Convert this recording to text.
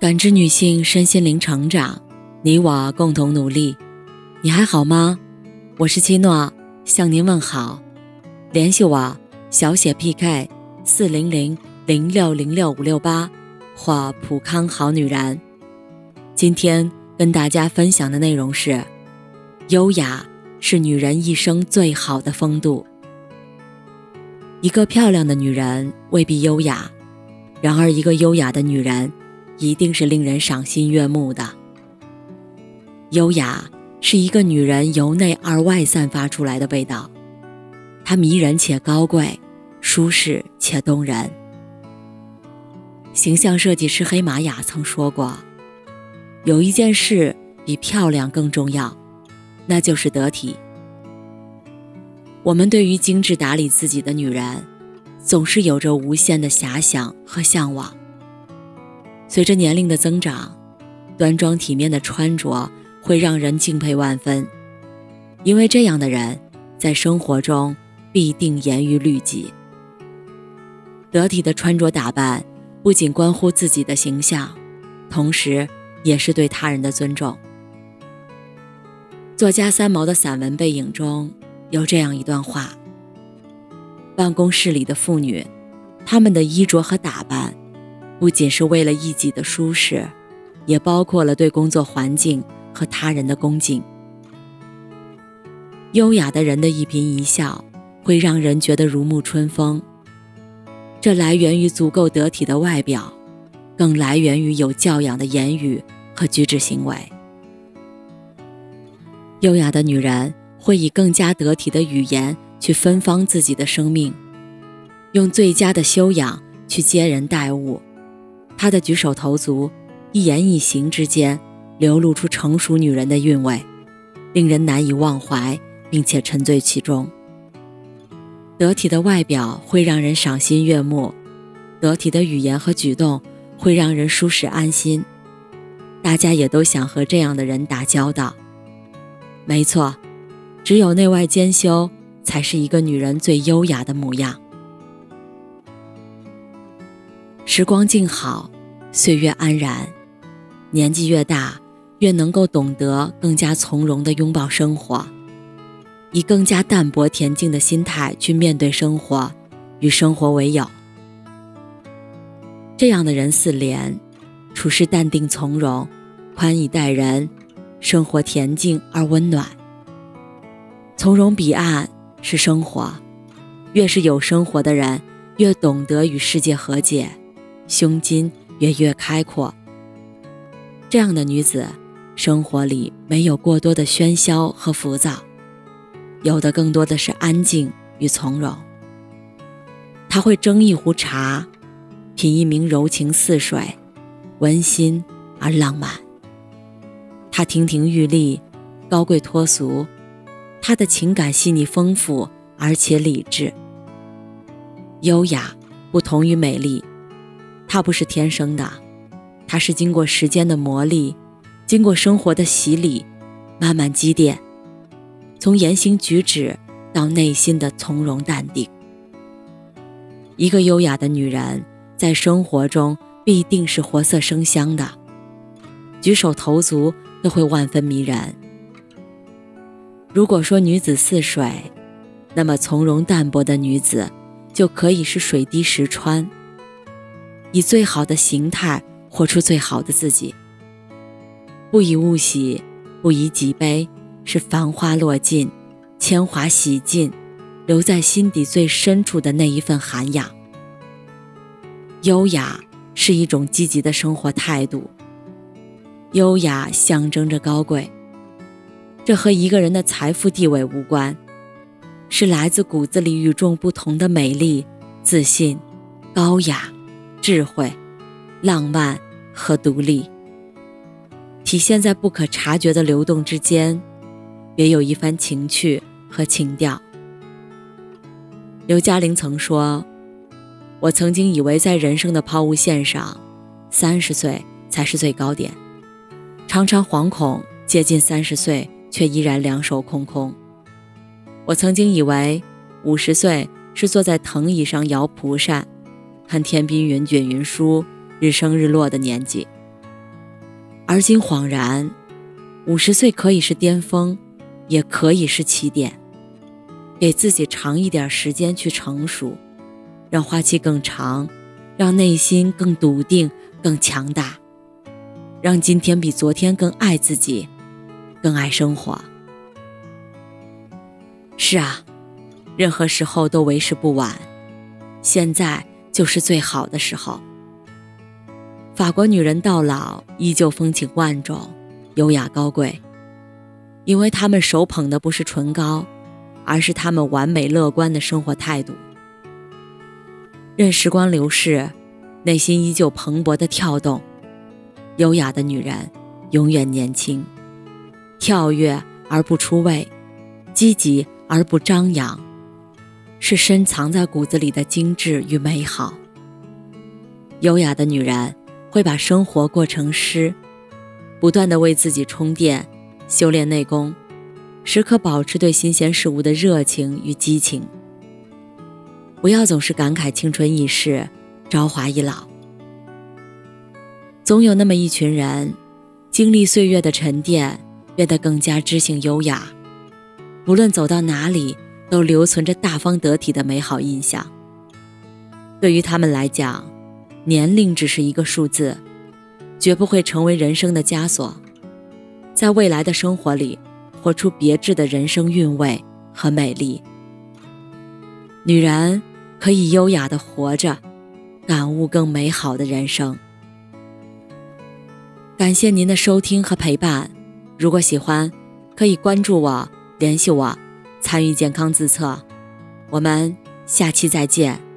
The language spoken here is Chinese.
感知女性身心灵成长，你我共同努力。你还好吗？我是七诺，向您问好。联系我小写 PK 四零零零六零六五六八或普康好女人。今天跟大家分享的内容是：优雅是女人一生最好的风度。一个漂亮的女人未必优雅，然而一个优雅的女人。一定是令人赏心悦目的。优雅是一个女人由内而外散发出来的味道，它迷人且高贵，舒适且动人。形象设计师黑玛雅曾说过：“有一件事比漂亮更重要，那就是得体。”我们对于精致打理自己的女人，总是有着无限的遐想和向往。随着年龄的增长，端庄体面的穿着会让人敬佩万分，因为这样的人在生活中必定严于律己。得体的穿着打扮不仅关乎自己的形象，同时也是对他人的尊重。作家三毛的散文《背影》中有这样一段话：办公室里的妇女，她们的衣着和打扮。不仅是为了一己的舒适，也包括了对工作环境和他人的恭敬。优雅的人的一颦一笑，会让人觉得如沐春风。这来源于足够得体的外表，更来源于有教养的言语和举止行为。优雅的女人会以更加得体的语言去芬芳自己的生命，用最佳的修养去接人待物。她的举手投足、一言一行之间，流露出成熟女人的韵味，令人难以忘怀，并且沉醉其中。得体的外表会让人赏心悦目，得体的语言和举动会让人舒适安心。大家也都想和这样的人打交道。没错，只有内外兼修，才是一个女人最优雅的模样。时光静好，岁月安然。年纪越大，越能够懂得更加从容地拥抱生活，以更加淡泊恬静的心态去面对生活，与生活为友。这样的人似莲，处事淡定从容，宽以待人，生活恬静而温暖。从容彼岸是生活，越是有生活的人，越懂得与世界和解。胸襟也越开阔。这样的女子，生活里没有过多的喧嚣和浮躁，有的更多的是安静与从容。她会斟一壶茶，品一名柔情似水，温馨而浪漫。她亭亭玉立，高贵脱俗。她的情感细腻丰富，而且理智。优雅不同于美丽。它不是天生的，它是经过时间的磨砺，经过生活的洗礼，慢慢积淀，从言行举止到内心的从容淡定。一个优雅的女人，在生活中必定是活色生香的，举手投足都会万分迷人。如果说女子似水，那么从容淡泊的女子，就可以是水滴石穿。以最好的形态活出最好的自己。不以物喜，不以己悲，是繁花落尽，铅华洗尽，留在心底最深处的那一份涵养。优雅是一种积极的生活态度。优雅象征着高贵，这和一个人的财富地位无关，是来自骨子里与众不同的美丽、自信、高雅。智慧、浪漫和独立，体现在不可察觉的流动之间，别有一番情趣和情调。刘嘉玲曾说：“我曾经以为在人生的抛物线上，三十岁才是最高点，常常惶恐接近三十岁，却依然两手空空。我曾经以为五十岁是坐在藤椅上摇蒲扇。”看天边云卷云舒，日升日落的年纪，而今恍然，五十岁可以是巅峰，也可以是起点。给自己长一点时间去成熟，让花期更长，让内心更笃定、更强大，让今天比昨天更爱自己，更爱生活。是啊，任何时候都为时不晚，现在就是最好的时候。法国女人到老依旧风情万种、优雅高贵，因为她们手捧的不是唇膏。而是她们完美乐观的生活态度。任时光流逝，内心依旧蓬勃的跳动。优雅的女人永远年轻，跳跃而不出位，积极而不张扬，是深藏在骨子里的精致与美好。优雅的女人会把生活过成诗，不断的为自己充电，修炼内功。时刻保持对新鲜事物的热情与激情，不要总是感慨青春易逝，朝华易老。总有那么一群人，经历岁月的沉淀，变得更加知性优雅，无论走到哪里，都留存着大方得体的美好印象。对于他们来讲，年龄只是一个数字，绝不会成为人生的枷锁。在未来的生活里。活出别致的人生韵味和美丽。女人可以优雅的活着，感悟更美好的人生。感谢您的收听和陪伴。如果喜欢，可以关注我，联系我，参与健康自测。我们下期再见。